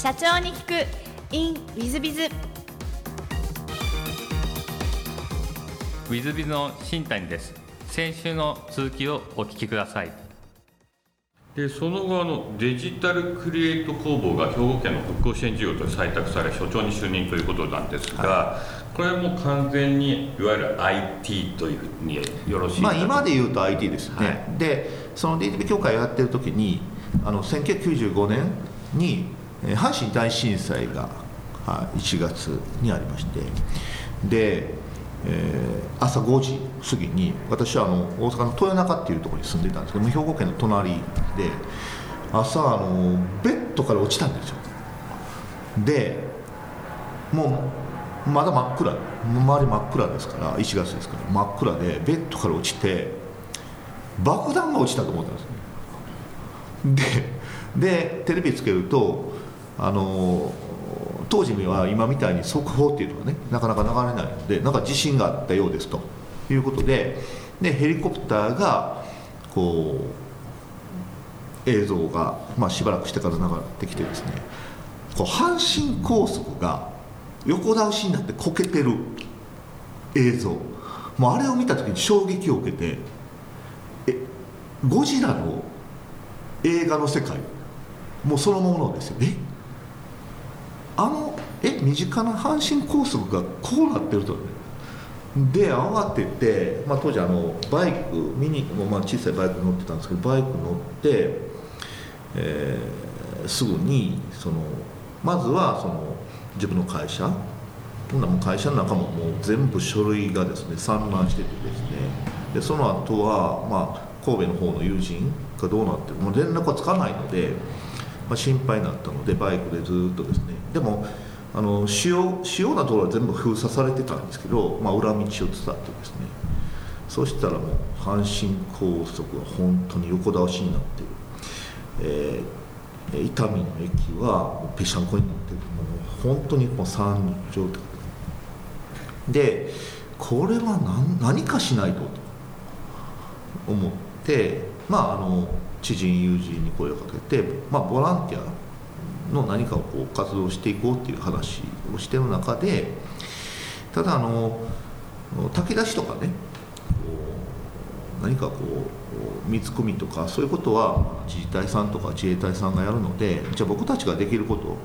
社長に聞く in ウィズビズ。ウィズビズの新谷です。先週の続きをお聞きください。でその後あのデジタルクリエイト工房が兵庫県の復興支援事業と採択され所長に就任ということなんですが、はい、これはもう完全にいわゆる IT というふうによろしいまあ今で言うと IT ですね、はい、でその DTP 協会をやってる時にあの1995年に阪神大震災が1月にありましてで、えー、朝5時過ぎに私はあの大阪の豊中っていうところに住んでたんですけど兵庫県の隣で朝あのベッドから落ちたんですよ。でもうまだ真っ暗周り真っ暗ですから1月ですから真っ暗でベッドから落ちて爆弾が落ちたと思ったんですね。ででテレビつけるとあの当時には今みたいに速報っていうのがねなかなか流れないのでなんか地震があったようですと。いうことででヘリコプターがこう映像が、まあ、しばらくしてから流れてきてですねこう阪神高速が横倒しになってこけてる映像。もうあれを見た時に衝撃を受けてえゴジラの映画の世界もうそのものですよ。え？あのえ身近な阪神高速がこうなってるとで慌てて、まあ、当時あのバイクミニ、まあ、小さいバイク乗ってたんですけどバイク乗って、えー、すぐにそのまずはその自分の会社ほんなもう会社の中ももう全部書類がですね散乱しててですね。でその後はまあ神戸の方の友人がどうなってるもう連絡はつかないので、まあ、心配になったのでバイクでずっとですねでもあの主要主要なところは全部封鎖されてたんですけど、まあ、裏道を伝ってですね。そしたらもう阪神高速が本当に横倒しになってる、えー、伊丹の駅はぺしゃんこになってるもう本当にもう惨状態でこれは何何かしないとと思ってまああの知人友人に声をかけて、まあ、ボランティアの何かをこう活動していこうっていう話をしてる中でただあの炊き出しとかね何かこう見つ込みとかそういうことは自治体さんとか自衛隊さんがやるのでじゃあ僕たちができること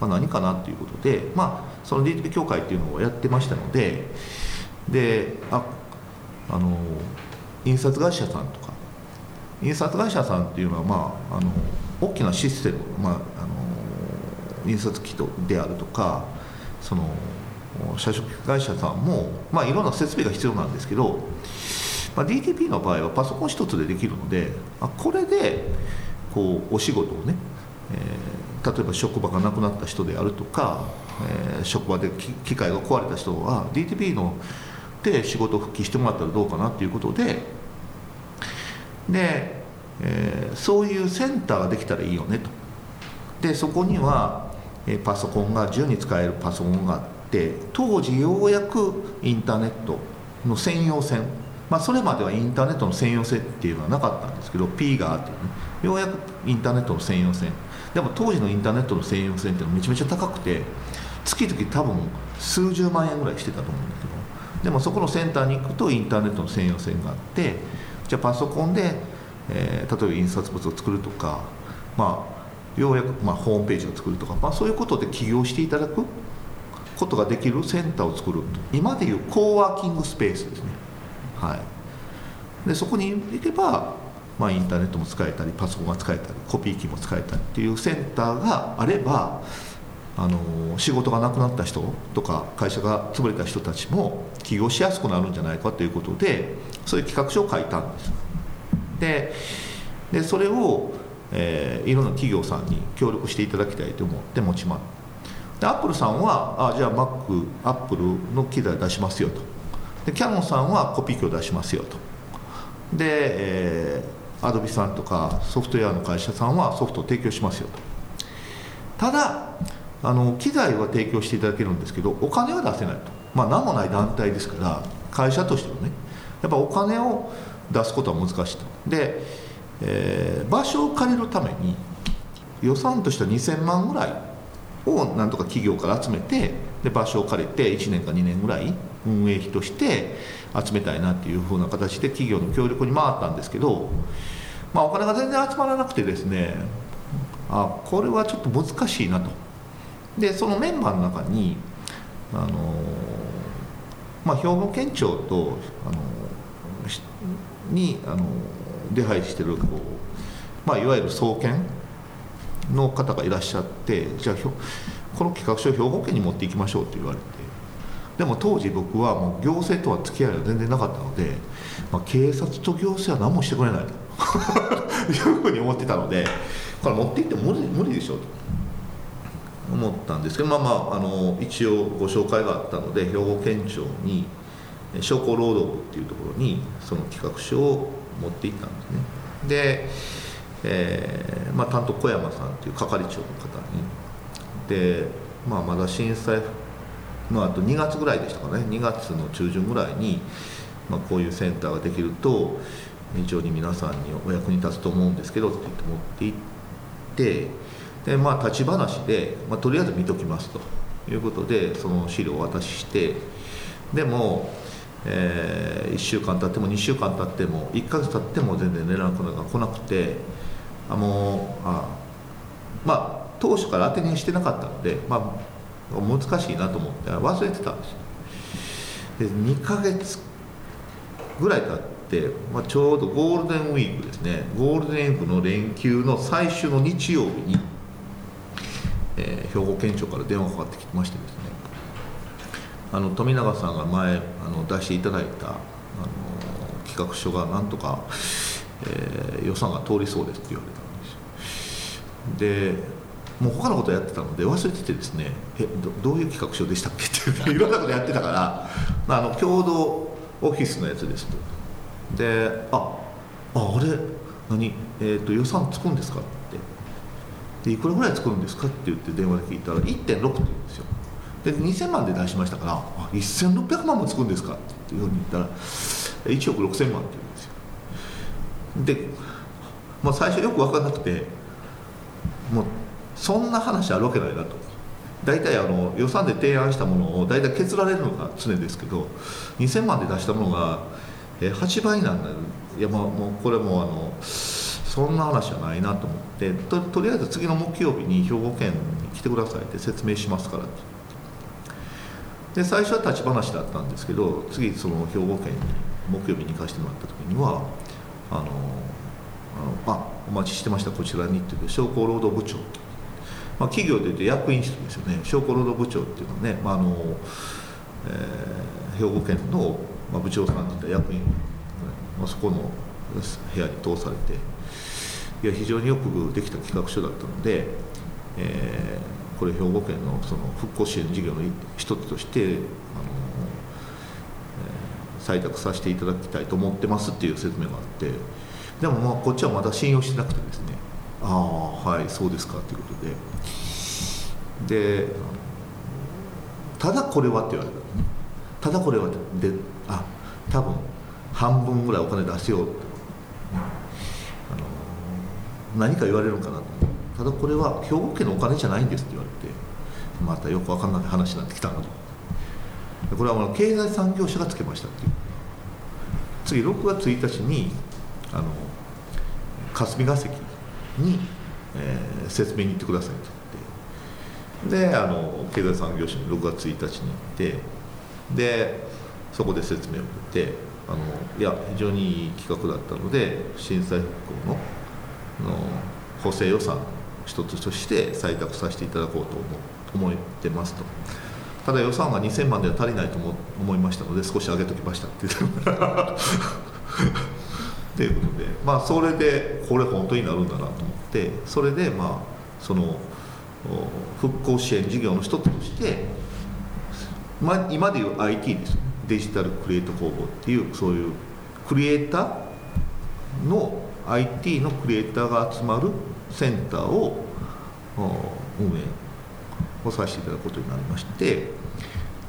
は何かなっていうことでまあその DTP 協会っていうのをやってましたのででああの印刷会社さんとか。印刷会社さんっていうのはまああの大きなシステム、まあ、あの印刷機であるとかその社食会社さんも、まあ、いろんな設備が必要なんですけど、まあ、DTP の場合はパソコン一つでできるのであこれでこうお仕事をね、えー、例えば職場がなくなった人であるとか、えー、職場で機械が壊れた人は DTP ので仕事復帰してもらったらどうかなっていうことでで、えー、そういうセンターができたらいいよねと。でそこにはパソコンが自由に使えるパソコンがあって当時ようやくインターネットの専用線まあ、それまではインターネットの専用線っていうのはなかったんですけど P があってねようやくインターネットの専用線。でも当時のインターネットの専用線っていうのはめちゃめちゃ高くて月々多分数十万円ぐらいしてたと思うんだけどでもそこのセンターに行くとインターネットの専用線があってじゃあパソコンで、えー、例えば印刷物を作るとかまあようやく、まあ、ホームページを作るとか、まあ、そういうことで起業していただくことができるセンターを作る。今でいうコーワーキングスペースですね、はい、でそこに行けば、まあ、インターネットも使えたりパソコンが使えたりコピー機も使えたりっていうセンターがあればあの仕事がなくなった人とか会社が潰れた人たちも起業しやすくなるんじゃないかということでそういう企画書を書いたんです。ででそれをえー、いろんな企業さんに協力していただきたいと思って持ちますでアップルさんはあじゃあ Mac アップルの機材出しますよと。でキャノンさんはコピー機を出しますよと。で、えー、アドビさんとかソフトウェアの会社さんはソフトを提供しますよと。ただあの機材は提供していただけるんですけどお金は出せないと。まあ何もない団体ですから会社としてもね。やっぱお金を出すことは難しいと。でえー、場所を借りるために予算としては2000万ぐらいをなんとか企業から集めてで場所を借りて1年か2年ぐらい運営費として集めたいなっていうふうな形で企業の協力に回ったんですけど、まあ、お金が全然集まらなくてですねあこれはちょっと難しいなと。でそのメンバーの中にあのまあ、兵庫県庁とあのにあの出入りしてるこう、まあ、いわゆる総研の方がいらっしゃってじゃあこの企画書を兵庫県に持っていきましょうって言われてでも当時僕はもう行政とは付き合いは全然なかったので、まあ、警察と行政は何もしてくれないと いうふうに思ってたのでこれ持っていっても無理無理でしょうと。思ったんですけどまあまああの一応ご紹介があったので兵庫県庁に商工労働部っていうところにその企画書を持っていたんですね。で、えーまあ、担当小山さんっていう係長の方に。で、まあ、まだ震災のあと2月ぐらいでしたかね。2月の中旬ぐらいに、まあ、こういうセンターができると非常に皆さんにお役に立つと思うんですけどって言って持って行ってでまあ立ち話で、まあ、とりあえず見ときますということでその資料をお渡ししてでも、えー、1週間経っても2週間経っても1ヶ月経っても全然連絡が来なくてあもうあまあ当初から当てにしてなかったので、まあ、難しいなと思って忘れてたんですで2ヶ月ぐらい経って、まあ、ちょうどゴールデンウィークですね。ゴールデンウィークの連休の最終の日曜日に、えー、兵庫県庁から電話かかってきてましてですね。あの富永さんが前あの出していただいたあの企画書がなんとか、えー、予算が通りそうですって言われたんですよ。でもう他のことやってたので忘れててですねえどどういう企画書でしたっけ？っていろんなことやってたからあの共同オフィスのやつですと。であああれ？何、えーと、予算つくんですかって。でいくらぐらい作るんですかって言って電話で聞いたら1.6って言うんですよ。で2000万で出しましたからあ1600万もつくんですか？っていうふうに言ったら1億6000万って言うんですよ。で、まあ、最初よく分からなくてもうそんな話あるわけないなと。大体あの予算で提案したものを大体削られるのが常ですけど2000万で出したものが8倍なんだ。いやまあもうこれもあのそんな話はないなと思ってととりあえず次の木曜日に兵庫県に来てくださいって説明しますからって。で最初は立ち話だったんですけど次その兵庫県に木曜日に行かせてもらった時にはあのあのあお待ちしてましたこちらにって言って商工労働部長。まあ、企業でいうと役員室ですよね。商工労働部長っていうのはね、まああのえー、兵庫県の、ま、部長さんだった役員、まあ、そこの部屋に通されて。いや非常によくできた企画書だったので、えー、これ兵庫県のその復興支援事業の一つとして、あの、採択させていただきたいと思ってますっていう説明があってでもまあこっちはまだ信用してなくてですねああはいそうですかということで。でただこれはって言われたね。ただこれはであ多分半分ぐらいお金出せようと、あの何か言われるのかなとただこれは兵庫県のお金じゃないんですって言われてまたよく分かんない話になってきたなと。これはあの経済産業省がつけましたっていう。次6月1日にあの霞が関に、えー、説明に行ってくださいと言って。であの経済産業省に6月1日に行ってでそこで説明を受けてあのいや非常にいい企画だったので震災復興のの補正予算一つとして採択させていただこうと思思ってますと。ただ予算が2000万では足りないと思いましたので少し上げときましたって。言 ってということで。まあそれでこれ本当になるんだなと思って。それでまあその復興支援事業の一つとして、まあ、今でいう IT ですね。デジタルクリエイト工房っていうそういうクリエイターの IT のクリエイターが集まるセンターを運営をさせていただくことになりまして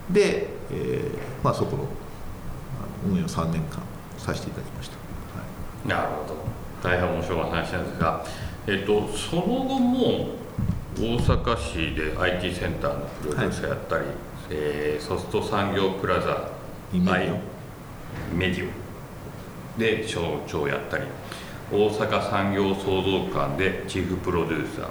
で、えーまあ、そこの運営を3年間させていただきました。なるほど。大変面白い話なんですが、えっと、その後も大阪市で IT センターのプロデューサーやったり、はい、えー、ソフト産業プラザメディオメディオで省庁やったり大阪産業創造館でチーフプロデューサー。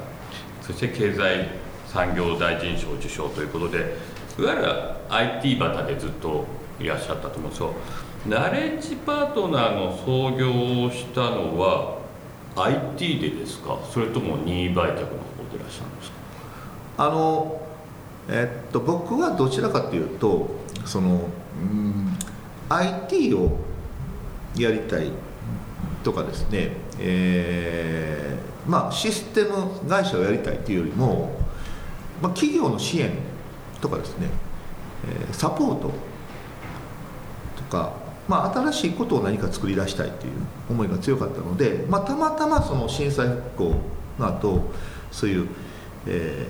そして経済産業大臣賞受賞ということでいわゆる IT バタでずっといらっしゃったと思うんですよ。ナレッジパートナーの創業をしたのは IT でですか？それとも任意売却の方でいらっしゃるんですか？あのえっと僕はどちらかというとその、うん、IT をやりたいとかですね、えー、まあシステム会社をやりたいというよりも、まあ、企業の支援とかですね、え、サポートとか、まあ、新しいことを何か作り出したいという思いが強かったので、まあ、たまたまその震災復興の後そういう、え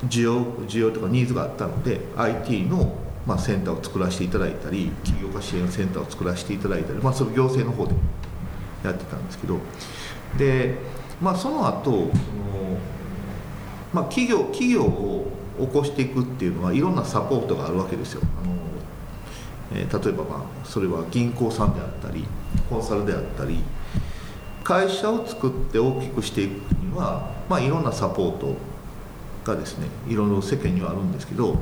ー、需要需要とかニーズがあったので IT のまあ、センターを作らせていただいたり起業家支援センターを作らせていただいたり、まあ、それ行政の方でやってたんですけどで、まあ、その後その、まあ、企業企業を起こしていくっていうのはいろんなサポートがあるわけですよ。あのえー、例えばまあそれは銀行さんであったりコンサルであったり会社を作って大きくしていくには、まあ、いろんなサポートがですねいろいろ世間にはあるんですけど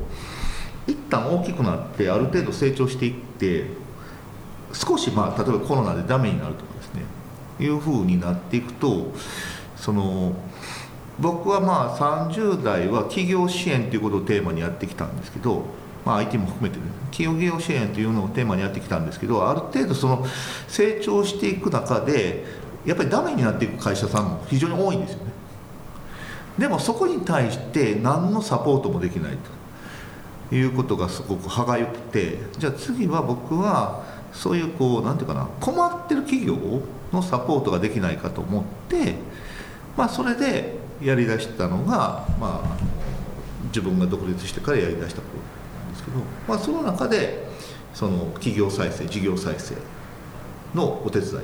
一旦大きくなってある程度成長していって少しまあ例えばコロナでダメになるとかですねいうふうになっていくとその僕はまあ30代は企業支援ということをテーマにやってきたんですけど、まあ、IT も含めて、ね、企業支援というのをテーマにやってきたんですけどある程度その成長していく中でやっぱりダメになっていく会社さんも非常に多いんですよね。でもそこに対して何のサポートもできないと。いうことがすごく歯がゆくてじゃあ次は僕はそういうこう何て言うかな困ってる企業のサポートができないかと思ってまあそれでやりだしたのがまあ自分が独立してからやりだしたことなんですけど、まあ、その中でその企業再生事業再生のお手伝いを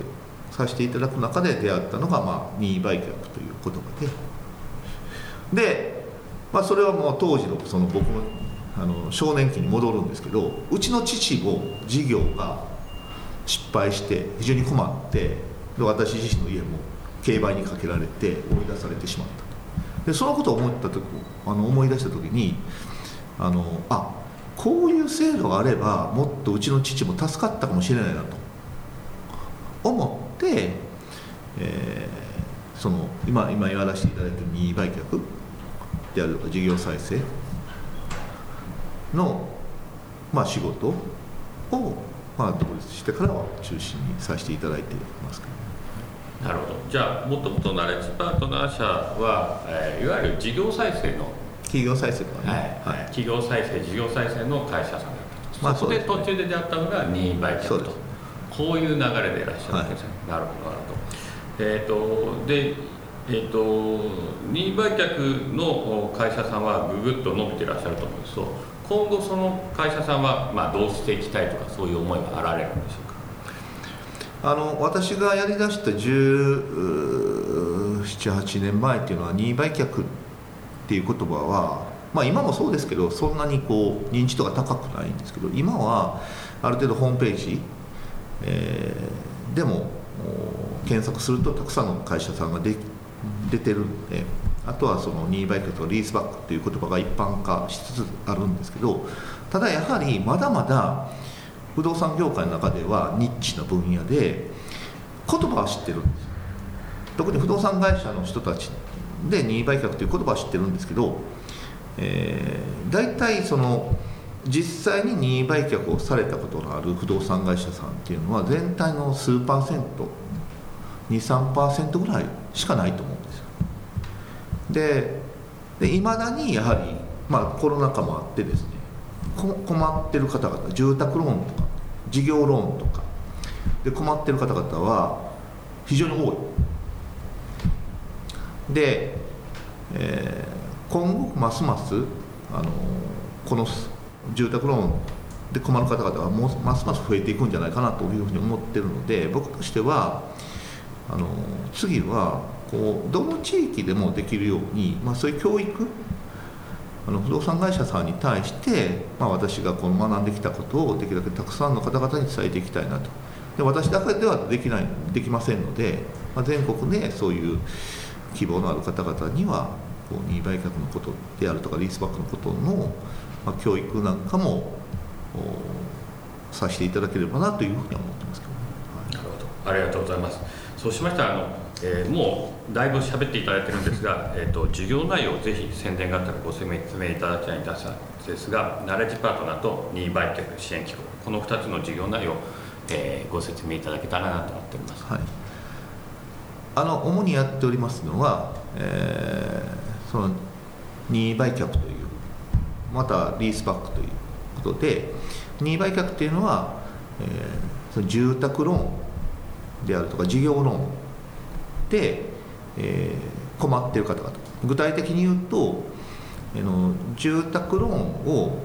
させていただく中で出会ったのが、まあ、任意売却という言葉で。で、まあ、それはもう当時のその僕のあの少年期に戻るんですけどうちの父も事業が失敗して非常に困って私自身の家も競売にかけられて追い出されてしまったでそのことを思った時あの思い出した時にあのあこういう制度があればもっとうちの父も助かったかもしれないなと。思って、えー、その今今やらせていただいている任意売却であるとか事業再生の、まあ、仕事を、まあ、独立してからは中心にさせていただいていますなるほど。じゃあもともとナレッジパートナー社は、えー、いわゆる事業再生の企業再生とかね、はい、はい、企業再生事業再生の会社さんだったと、まあ、そこで途中で出会ったのが任意売却とこういう流れでいらっしゃるわけですね、はい、なるほどなるほど。えっ、ー、とでえーと、任意売却の会社さんはぐぐっと伸びていらっしゃると思うんですと今後その会社さんは、まあ、どうしていきたいとかそういう思いはあられるんでしょうか？あの私がやりだした1718年前っていうのは任意売却っていう言葉は、まあ、今もそうですけどそんなにこう認知度が高くないんですけど今はある程度ホームページ、えー、でも検索するとたくさんの会社さんがで出てるんであとはその任意売却とリースバックという言葉が一般化しつつあるんですけどただやはりまだまだ不動産業界の中ではニッチな分野で言葉は知ってるんです。特に不動産会社の人たちで任意売却という言葉は知ってるんですけど、えー、大体その実際に任意売却をされたことのある不動産会社さんっていうのは全体の数パーセント23%ぐらいしかないと思うでいまだにやはり、まあ、コロナ禍もあってですね困ってる方々住宅ローンとか事業ローンとかで困ってる方々は非常に多い。で、えー、今後ますますあのこの住宅ローンで困る方々はもうますます増えていくんじゃないかなというふうに思ってるので僕としてはあの次はこうどの地域でもできるように、まあ、そういう教育あの不動産会社さんに対して、まあ、私がこの学んできたことをできるだけたくさんの方々に伝えていきたいなと。で私だけではできないできませんので、まあ、全国でそういう希望のある方々にはこう任意売却のことであるとかリースバックのことの、まあ、教育なんかもさせていただければなというふうには思ってますけど、ね、はい、なるほど。ありがとうございます。そうしましたらあの、えー、もうだいぶ喋っていただいてるんですが、えーと、授業内容をぜひ宣伝があったらご説明いただきたいんですがナレッジパートナーと任意売却支援機構この2つの授業内容、えー、ご説明いただけたらなと思っております、はい、あの主にやっておりますのは、えー、その任意売却というまたリースバックということで任意売却っていうのは、えー、その住宅ローンであるとか事業ローン、えー、困ってる方々。具体的に言うと、えー、の住宅ローンを、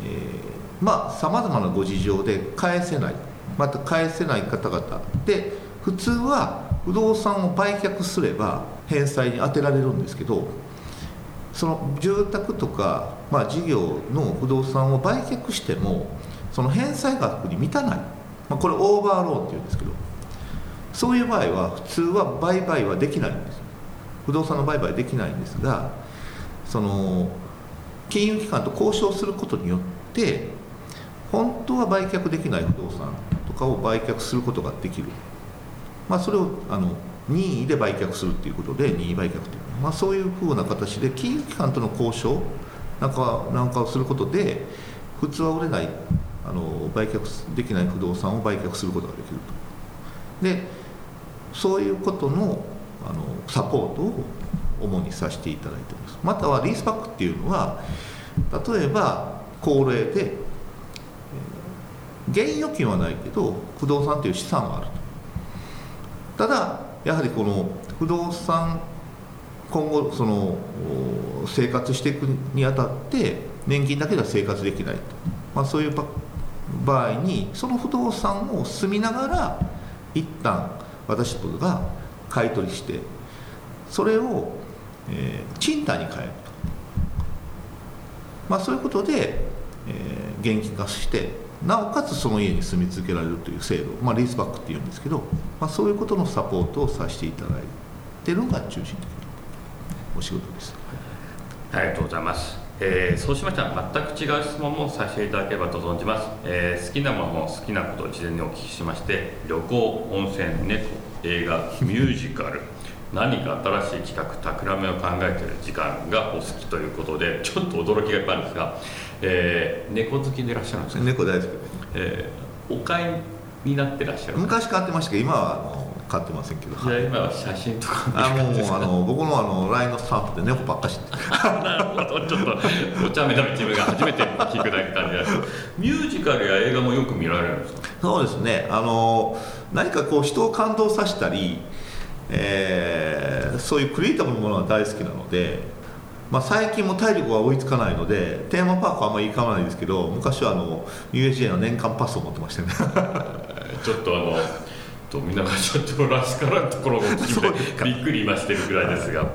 えー、まあさまざまなご事情で返せない。また返せない方々で普通は不動産を売却すれば返済に充てられるんですけどその住宅とか、まあ、事業の不動産を売却してもその返済額に満たない、まあ、これオーバーローンっていうんですけど。そういう場合は普通は売買はできないんです。不動産の売買できないんですがその金融機関と交渉することによって本当は売却できない不動産とかを売却することができる、まあ、それをあの任意で売却するっていうことで任意売却という、まあ、そういうふうな形で金融機関との交渉なんかなんかをすることで普通は売れないあの売却できない不動産を売却することができると。でそういうことのあのサポートを主にさせていただいてます。またはリースバックっていうのは例えば高齢で現預金はないけど不動産という資産があると。ただやはりこの不動産今後その生活していくにあたって年金だけでは生活できないと、まあ、そういう場合にその不動産を住みながら一旦私どもが買い取りしてそれを、えー、賃貸に変えると、まあ、そういうことで、えー、現金化してなおかつその家に住み続けられるという制度、まあ、リースバックっていうんですけど、まあ、そういうことのサポートをさせていただいているのが中心的なお仕事です。ありがとうございます。えー、そうしましたら全く違う質問もさせていただければと存じます、えー、好きなもの好きなことを事前にお聞きしまして旅行温泉猫映画ミュージカル何か新しい企画企めを考えている時間がお好きということでちょっと驚きがいっぱいあるんですが、えー、猫好きでいらっしゃるんですか？猫大好き。えー、お買いになってらっしゃる？昔買ってましたけど今はあの買ってませんけど。いや今は写真とかあもうあの僕のあの LINE のスタンプで猫ばっかしなるほど。ちょっとお茶目な自分が初めて聞くだけ感じですミュージカルや映画もよく見られるんですか？そうですね。あの何かこう人を感動させたり、えー、そういうクリエイタブルなものが大好きなのでまあ、最近も体力が追いつかないのでテーマパークはあんまり行かないですけど昔はあの USJ の年間パスを持ってましたね。ちょっとあのと皆が社長らしからぬところが聞いてびっくり今してるぐらいですが、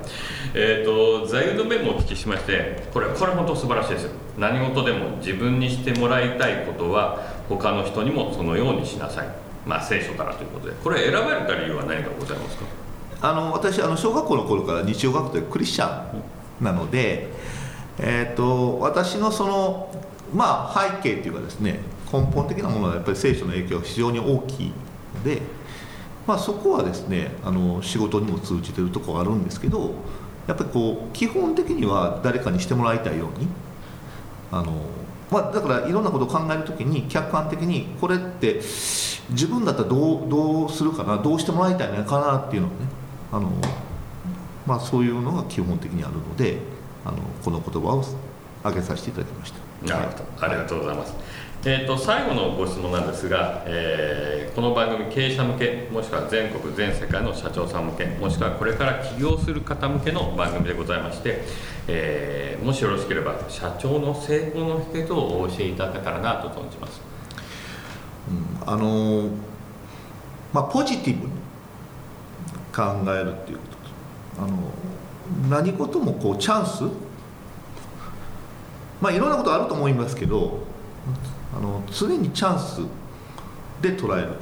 えーと、座右の銘もお聞きしましてこれこれ本当素晴らしいですよ。何事でも自分にしてもらいたいことは他の人にもそのようにしなさい。まあ聖書からということで。これ選ばれた理由は何かございますか？あの私あの小学校の頃から日曜学校でクリスチャンなので、えーと、私のそのまあ背景というかですね根本的なものはやっぱり聖書の影響が非常に大きいのでまあ、そこはですねあの仕事にも通じてるところあるんですけどやっぱりこう基本的には誰かにしてもらいたいようにあの、まあ、だからいろんなことを考える時に客観的にこれって自分だったらどうどうするかなどうしてもらいたいのかなっていうのをねあの、まあ、そういうのが基本的にあるのであのこの言葉を挙げさせていただきました。なるほど、ありがとうございます。えーと、最後のご質問なんですが、えー、この番組経営者向けもしくは全国全世界の社長さん向けもしくはこれから起業する方向けの番組でございまして、えー、もしよろしければ社長の成功の秘訣をお教えいただけたらなと存じます、うん、あのまあポジティブに考えるっていうこととあの何事もこうチャンスまあいろんなことあると思いますけどあの常にチャンスで捉える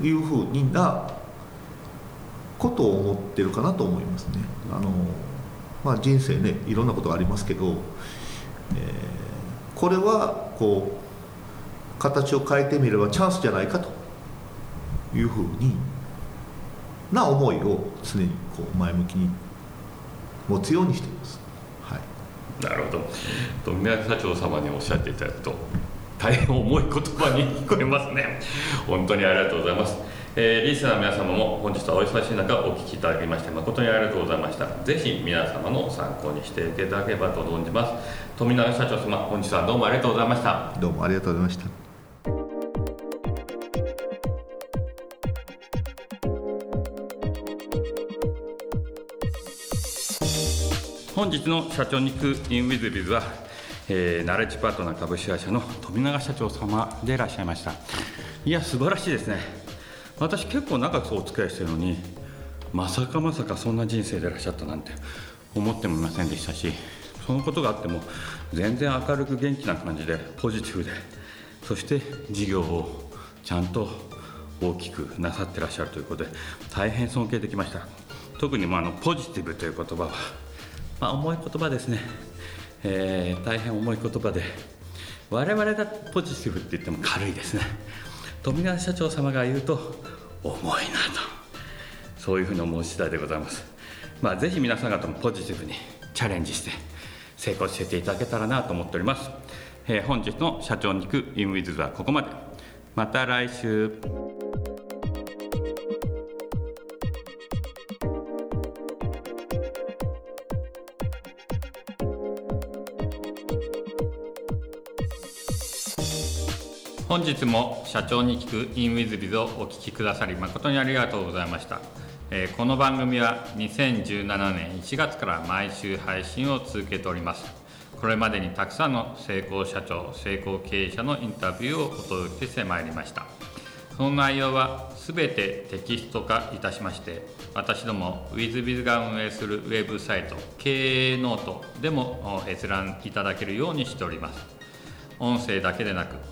というふうになことを思ってるかなと思いますね。あのまあ、人生ねいろんなことがありますけど、えー、これはこう形を変えてみればチャンスじゃないかというふうにな思いを常にこう前向きに持つようにしています。なるほど。富永社長様におっしゃっていただくと大変重い言葉に聞こえますね。本当にありがとうございます。えー、リスナーの皆様も本日はお忙しい中お聞きいただきまして誠にありがとうございました。ぜひ皆様の参考にしていただければと存じます。富永社長様本日はどうもありがとうございました。どうもありがとうございました。本日の社長に行くインウィズビズは、えー、ナレッジパートナー株式会社の富永社長様でいらっしゃいました。いや素晴らしいですね。私結構長くお付き合いしてるのにまさかまさかそんな人生でいらっしゃったなんて思ってもいませんでしたしそのことがあっても全然明るく元気な感じでポジティブでそして事業をちゃんと大きくなさってらっしゃるということで大変尊敬できました。特にまあのポジティブという言葉は、まあ、重い言葉ですね、えー、大変重い言葉で。我々がポジティブって言っても軽いですね。富永社長様が言うと重いなと。そういうふうに思う次第でございます。まあぜひ皆さん方もポジティブにチャレンジして成功していただけたらなと思っております、えー、本日の社長に行くインウィズはここまで。また来週。本日も社長に聞く in WizBiz をお聞きくださり誠にありがとうございました、えー、この番組は2017年1月から毎週配信を続けております。これまでにたくさんの成功社長成功経営者のインタビューをお届けしてまいりました。その内容はすべてテキスト化いたしまして私ども WizBiz が運営するウェブサイト経営ノートでも閲覧いただけるようにしております。音声だけでなく